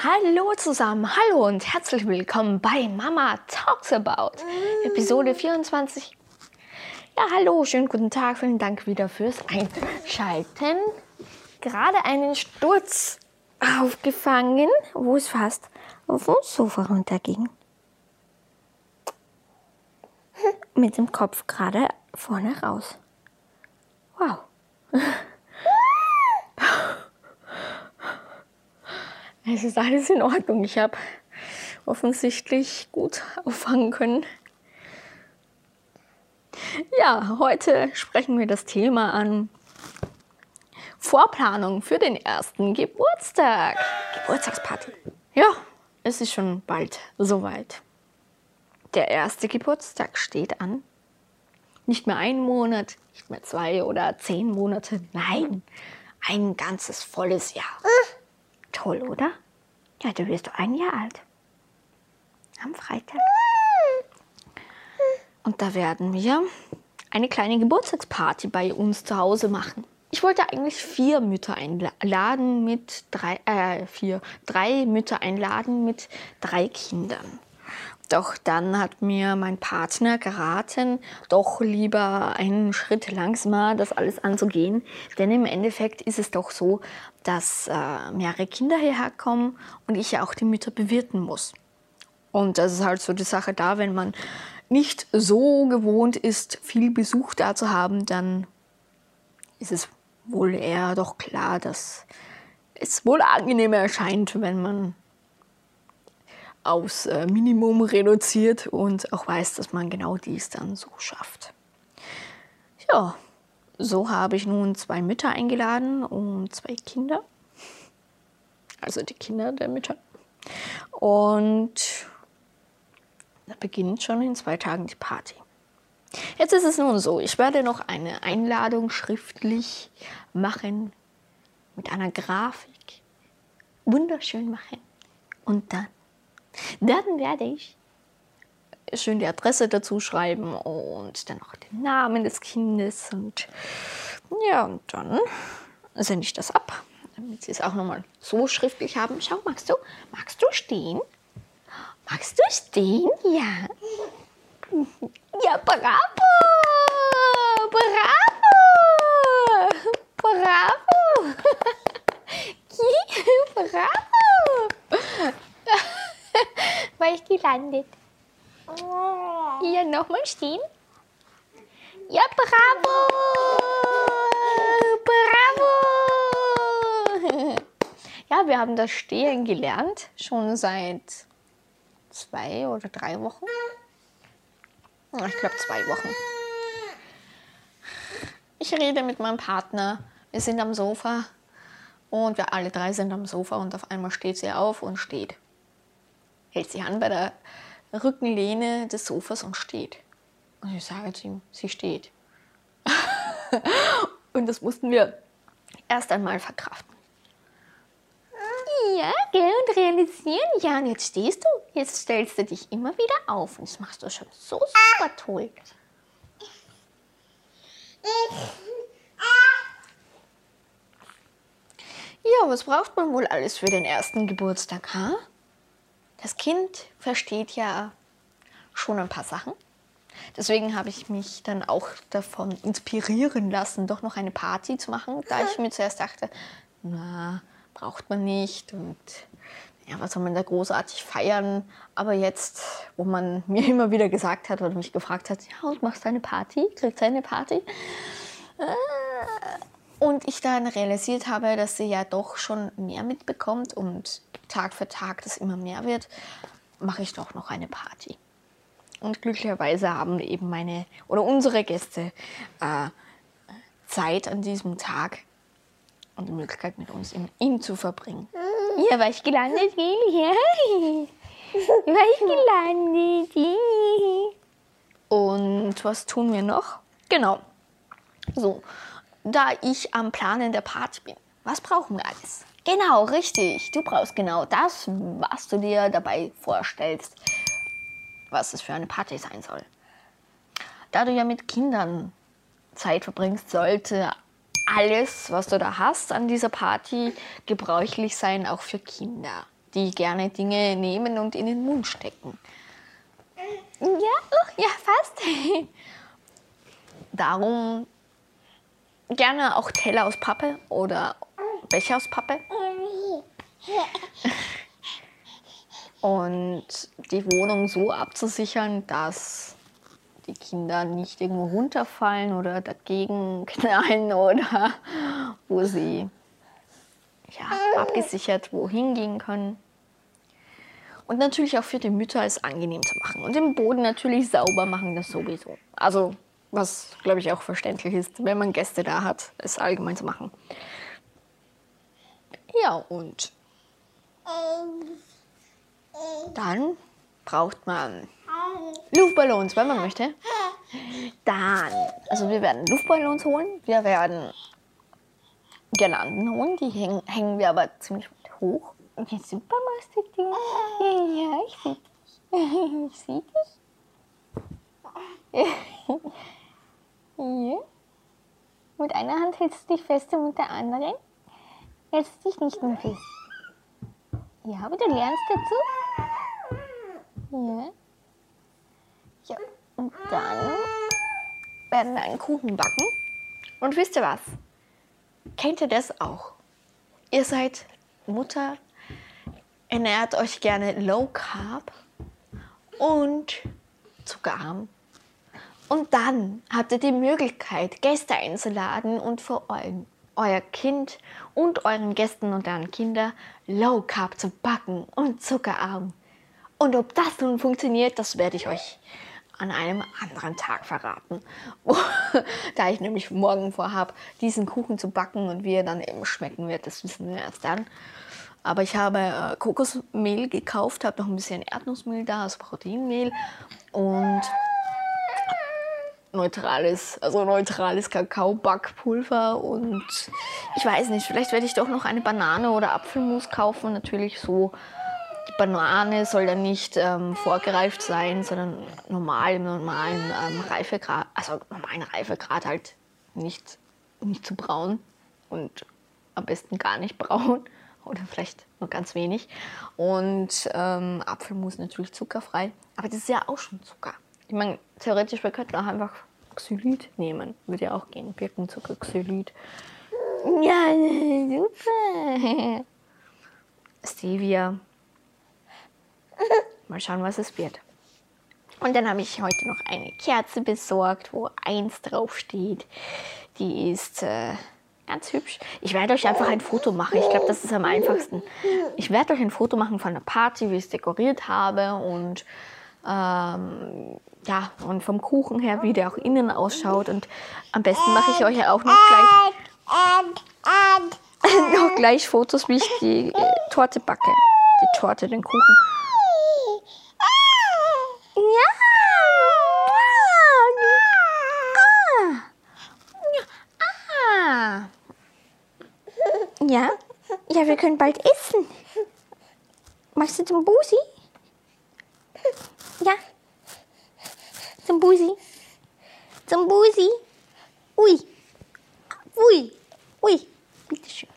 Hallo zusammen, hallo und herzlich willkommen bei Mama Talks About, Episode 24. Ja, hallo, schönen guten Tag, vielen Dank wieder fürs Einschalten. Gerade einen Sturz aufgefangen, wo es fast auf uns Sofa runterging. Mit dem Kopf gerade vorne raus. Wow. Es ist alles in Ordnung. Ich habe offensichtlich gut auffangen können. Ja, heute sprechen wir das Thema an Vorplanung für den ersten Geburtstag. Geburtstagsparty. Ja, es ist schon bald soweit. Der erste Geburtstag steht an. Nicht mehr ein Monat, nicht mehr zwei oder zehn Monate. Nein, ein ganzes volles Jahr. Toll, oder? Ja, du wirst ein Jahr alt. Am Freitag. Und da werden wir eine kleine Geburtstagsparty bei uns zu Hause machen. Ich wollte eigentlich vier Mütter einladen mit drei, äh, vier, drei Mütter einladen mit drei Kindern. Doch dann hat mir mein Partner geraten, doch lieber einen Schritt langsamer das alles anzugehen. Denn im Endeffekt ist es doch so, dass äh, mehrere Kinder hierher kommen und ich ja auch die Mütter bewirten muss. Und das ist halt so die Sache da, wenn man nicht so gewohnt ist, viel Besuch da zu haben, dann ist es wohl eher doch klar, dass es wohl angenehmer erscheint, wenn man aufs äh, Minimum reduziert und auch weiß, dass man genau dies dann so schafft. Ja, so habe ich nun zwei Mütter eingeladen und zwei Kinder. Also die Kinder der Mütter. Und da beginnt schon in zwei Tagen die Party. Jetzt ist es nun so, ich werde noch eine Einladung schriftlich machen mit einer Grafik. Wunderschön machen. Und dann dann werde ich schön die Adresse dazu schreiben und dann auch den Namen des Kindes und ja, und dann sende ich das ab, damit sie es auch nochmal so schriftlich haben. Schau, magst du, magst du stehen? Magst du stehen? Ja. Ja, bravo! Bravo! Bravo! bravo! Ich gelandet. Hier nochmal stehen. Ja, bravo! Bravo! Ja, wir haben das Stehen gelernt, schon seit zwei oder drei Wochen. Ich glaube zwei Wochen. Ich rede mit meinem Partner. Wir sind am Sofa und wir alle drei sind am Sofa und auf einmal steht sie auf und steht hält sich an bei der Rückenlehne des Sofas und steht. Und ich sage zu ihm, sie steht. und das mussten wir erst einmal verkraften. Ja, gell, und realisieren. Ja, und jetzt stehst du. Jetzt stellst du dich immer wieder auf. Und das machst du schon so super toll. Ja, was braucht man wohl alles für den ersten Geburtstag, ha? Das Kind versteht ja schon ein paar Sachen. Deswegen habe ich mich dann auch davon inspirieren lassen, doch noch eine Party zu machen, da ich mir zuerst dachte, na, braucht man nicht und ja, was soll man da großartig feiern? Aber jetzt, wo man mir immer wieder gesagt hat oder mich gefragt hat, ja, und machst du eine Party? Kriegst du eine Party? Äh, und ich dann realisiert habe, dass sie ja doch schon mehr mitbekommt und Tag für Tag das immer mehr wird, mache ich doch noch eine Party. Und glücklicherweise haben eben meine oder unsere Gäste äh, Zeit an diesem Tag und die Möglichkeit mit uns im Inn zu verbringen. Hier war ich gelandet, hier war ich gelandet. Und was tun wir noch? Genau. So, da ich am Planen der Party bin, was brauchen wir alles? Genau, richtig. Du brauchst genau das, was du dir dabei vorstellst, was es für eine Party sein soll. Da du ja mit Kindern Zeit verbringst, sollte alles, was du da hast an dieser Party, gebräuchlich sein, auch für Kinder, die gerne Dinge nehmen und in den Mund stecken. Ja, oh, ja, fast. Darum gerne auch Teller aus Pappe oder Becher aus Pappe. Und die Wohnung so abzusichern, dass die Kinder nicht irgendwo runterfallen oder dagegen knallen oder wo sie ja, abgesichert wohin gehen können. Und natürlich auch für die Mütter es angenehm zu machen. Und den Boden natürlich sauber machen, das sowieso. Also, was glaube ich auch verständlich ist, wenn man Gäste da hat, es allgemein zu machen. Ja, und dann braucht man Luftballons, wenn man möchte. Dann, also wir werden Luftballons holen. Wir werden Girlanden holen. Die hängen, hängen wir aber ziemlich hoch. Ja, super machst du Ja, ich sehe dich. Ich sehe dich. ja. Mit einer Hand hältst du dich fest und mit der anderen hältst du dich nicht mehr fest. Ja, aber du lernst dazu. Ja. Ja, und dann werden wir einen Kuchen backen. Und wisst ihr was? Kennt ihr das auch? Ihr seid Mutter, ernährt euch gerne Low Carb und zuckerarm. Und dann habt ihr die Möglichkeit, Gäste einzuladen und für euren, euer Kind und euren Gästen und deren Kinder Low Carb zu backen und zuckerarm. Und ob das nun funktioniert, das werde ich euch an einem anderen Tag verraten. da ich nämlich morgen vorhabe, diesen Kuchen zu backen und wie er dann eben schmecken wird, das wissen wir erst dann. Aber ich habe äh, Kokosmehl gekauft, habe noch ein bisschen Erdnussmehl da, also Proteinmehl und neutrales, also neutrales Kakaobackpulver und ich weiß nicht, vielleicht werde ich doch noch eine Banane oder Apfelmus kaufen, natürlich so Banane soll dann nicht ähm, vorgereift sein, sondern normal im normalen ähm, Reifegrad, also normalen Reifegrad halt nicht, nicht zu braun und am besten gar nicht braun oder vielleicht nur ganz wenig. Und ähm, Apfelmus natürlich zuckerfrei, aber das ist ja auch schon Zucker. Ich meine, theoretisch, wir könnten auch einfach Xylit nehmen, würde ja auch gehen, Birkenzucker, Xylit. Ja, super. Stevia, Mal schauen, was es wird. Und dann habe ich heute noch eine Kerze besorgt, wo eins draufsteht. Die ist äh, ganz hübsch. Ich werde euch einfach ein Foto machen. Ich glaube, das ist am einfachsten. Ich werde euch ein Foto machen von der Party, wie ich es dekoriert habe und ähm, ja, und vom Kuchen her, wie der auch innen ausschaut. Und am besten mache ich euch auch noch gleich, noch gleich Fotos, wie ich die äh, Torte backe. Die Torte, den Kuchen. Ja? Ja, wir können bald essen. Machst du zum Busi? Ja. Zum Busi. Zum Busi. Ui. Ui. Ui. Bitteschön.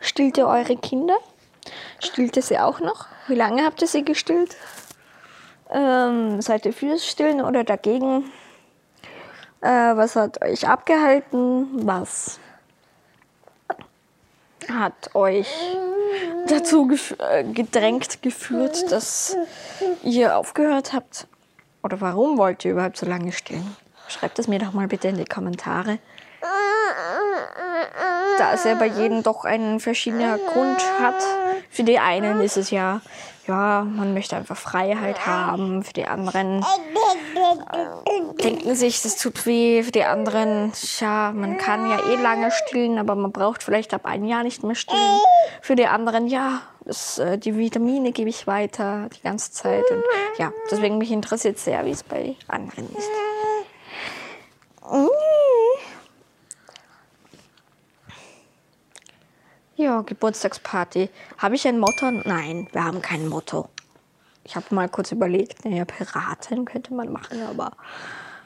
Stillt eure Kinder? Stillt ihr sie auch noch? Wie lange habt ihr sie gestillt? Ähm, seid ihr fürs Stillen oder dagegen? Äh, was hat euch abgehalten? Was hat euch dazu gef äh, gedrängt geführt, dass ihr aufgehört habt? Oder warum wollt ihr überhaupt so lange stillen? Schreibt es mir doch mal bitte in die Kommentare. Da es ja bei jedem doch einen verschiedenen Grund hat. Für die einen ist es ja, ja, man möchte einfach Freiheit haben. Für die anderen äh, denken sich, das tut weh. Für die anderen, ja, man kann ja eh lange stillen, aber man braucht vielleicht ab einem Jahr nicht mehr stillen. Für die anderen, ja, das, äh, die Vitamine gebe ich weiter die ganze Zeit. Und ja, deswegen mich interessiert sehr, wie es bei anderen ist. Ja, Geburtstagsparty. Habe ich ein Motto? Nein, wir haben kein Motto. Ich habe mal kurz überlegt, naja, Piraten könnte man machen, aber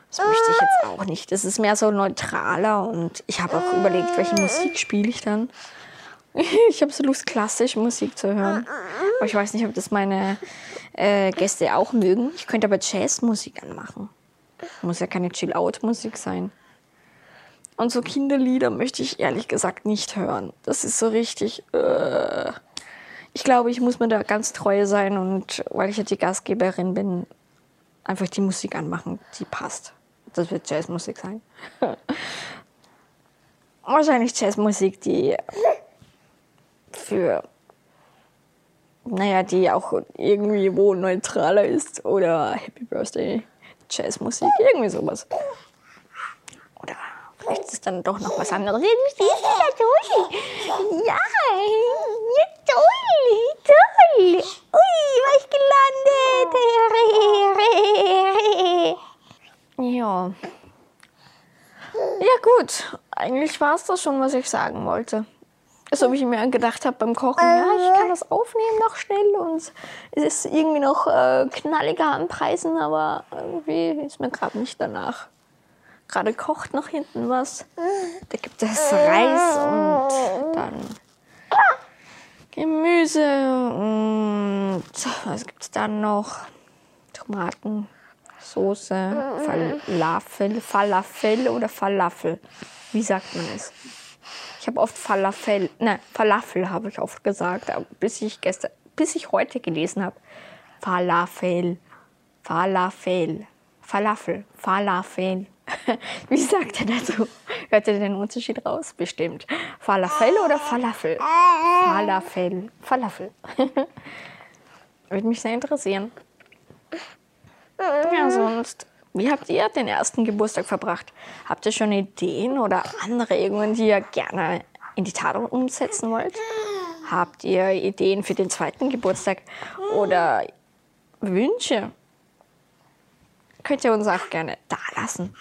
das möchte ich jetzt auch nicht. Das ist mehr so neutraler und ich habe auch überlegt, welche Musik spiele ich dann. ich habe so Lust, klassische Musik zu hören. Aber ich weiß nicht, ob das meine äh, Gäste auch mögen. Ich könnte aber Jazzmusik anmachen. Muss ja keine Chill-Out-Musik sein. Und so Kinderlieder möchte ich ehrlich gesagt nicht hören. Das ist so richtig. Äh ich glaube, ich muss mir da ganz treu sein und weil ich ja die Gastgeberin bin, einfach die Musik anmachen, die passt. Das wird Jazzmusik sein. Wahrscheinlich Jazzmusik, die für, naja, die auch irgendwie wo neutraler ist oder Happy Birthday Jazzmusik, irgendwie sowas. Vielleicht ist es dann doch noch was anderes. Ja, toll. Ja, ja, toll, toll. Ui, war ich gelandet. Ja. Ja gut, eigentlich war es das schon, was ich sagen wollte. So wie ich mir gedacht habe beim Kochen, ja, ich kann das aufnehmen noch schnell und es ist irgendwie noch äh, knalliger anpreisen, aber irgendwie ist mir gerade nicht danach. Gerade kocht noch hinten was. Da gibt es Reis und dann Gemüse und was gibt es dann noch? Tomaten, Soße, Falafel, Falafel oder Falafel. Wie sagt man es? Ich habe oft Falafel, nein, Falafel habe ich oft gesagt, bis ich gestern, bis ich heute gelesen habe. Falafel, Falafel, Falafel, Falafel. Wie sagt er dazu? Hört ihr den Unterschied raus? Bestimmt. Falafel oder Falafel? Falafel, Falafel. Würde mich sehr interessieren. Ja, sonst wie habt ihr den ersten Geburtstag verbracht? Habt ihr schon Ideen oder Anregungen, die ihr gerne in die Tat umsetzen wollt? Habt ihr Ideen für den zweiten Geburtstag oder Wünsche? Könnt ihr uns auch gerne da lassen.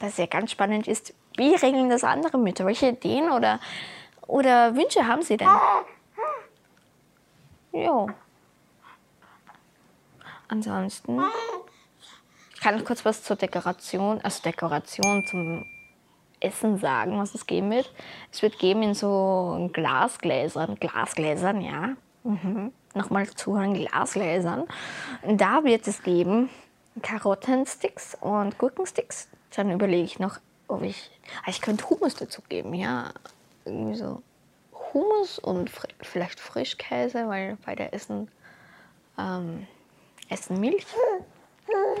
Was ja ganz spannend ist, wie regeln das andere Mütter? Welche Ideen oder, oder Wünsche haben sie denn? Jo. Ansonsten ich kann kurz was zur Dekoration, also Dekoration zum Essen sagen, was es geben wird. Es wird geben in so Glasgläsern, Glasgläsern, ja. Mhm. Nochmal zuhören, Glasgläsern. Da wird es geben Karottensticks und Gurkensticks. Dann überlege ich noch, ob ich, ah, ich könnte Hummus dazu geben, ja. Irgendwie so Hummus und vielleicht Frischkäse, weil beide essen, ähm, essen Milch.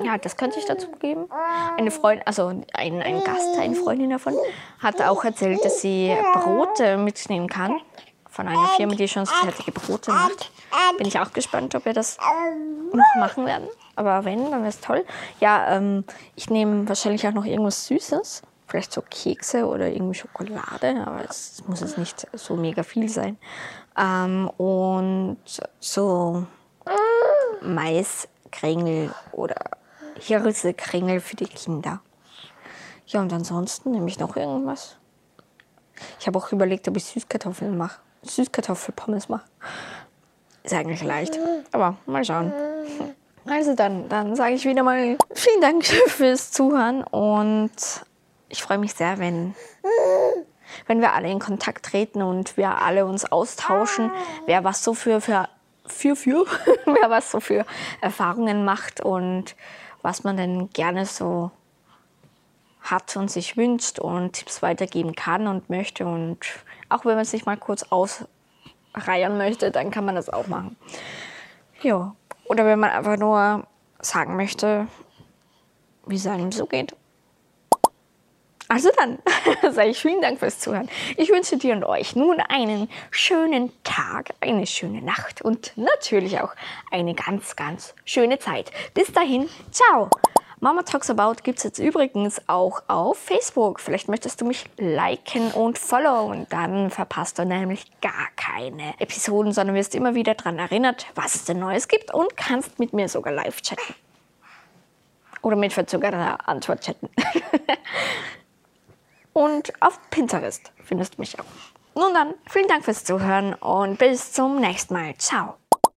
Ja, das könnte ich dazu geben. Eine Freundin, also ein, ein Gast, eine Freundin davon, hat auch erzählt, dass sie Brote mitnehmen kann. Von einer Firma, die schon so fertige Brote macht. Bin ich auch gespannt, ob wir das noch machen werden. Aber wenn, dann wäre es toll. Ja, ähm, ich nehme wahrscheinlich auch noch irgendwas Süßes. Vielleicht so Kekse oder irgendwie Schokolade, aber es muss jetzt nicht so mega viel sein. Ähm, und so Mais Kringel oder Hirsekringel für die Kinder. Ja, und ansonsten nehme ich noch irgendwas. Ich habe auch überlegt, ob ich Süßkartoffeln mache. Süßkartoffelpommes mache. Ist eigentlich leicht, aber mal schauen. Also dann, dann sage ich wieder mal vielen Dank fürs Zuhören und ich freue mich sehr, wenn, wenn wir alle in Kontakt treten und wir alle uns austauschen, wer was so für, für für, für, wer was so für Erfahrungen macht und was man denn gerne so hat und sich wünscht und Tipps weitergeben kann und möchte. Und auch wenn man sich mal kurz ausreihen möchte, dann kann man das auch machen. Ja. Oder wenn man einfach nur sagen möchte, wie es einem so geht. Also dann sage ich vielen Dank fürs Zuhören. Ich wünsche dir und euch nun einen schönen Tag, eine schöne Nacht und natürlich auch eine ganz, ganz schöne Zeit. Bis dahin, ciao! Mama Talks About gibt es jetzt übrigens auch auf Facebook. Vielleicht möchtest du mich liken und followen. Dann verpasst du nämlich gar keine Episoden, sondern wirst immer wieder daran erinnert, was es denn Neues gibt und kannst mit mir sogar live chatten. Oder mit verzögerter Antwort chatten. Und auf Pinterest findest du mich auch. Nun dann, vielen Dank fürs Zuhören und bis zum nächsten Mal. Ciao.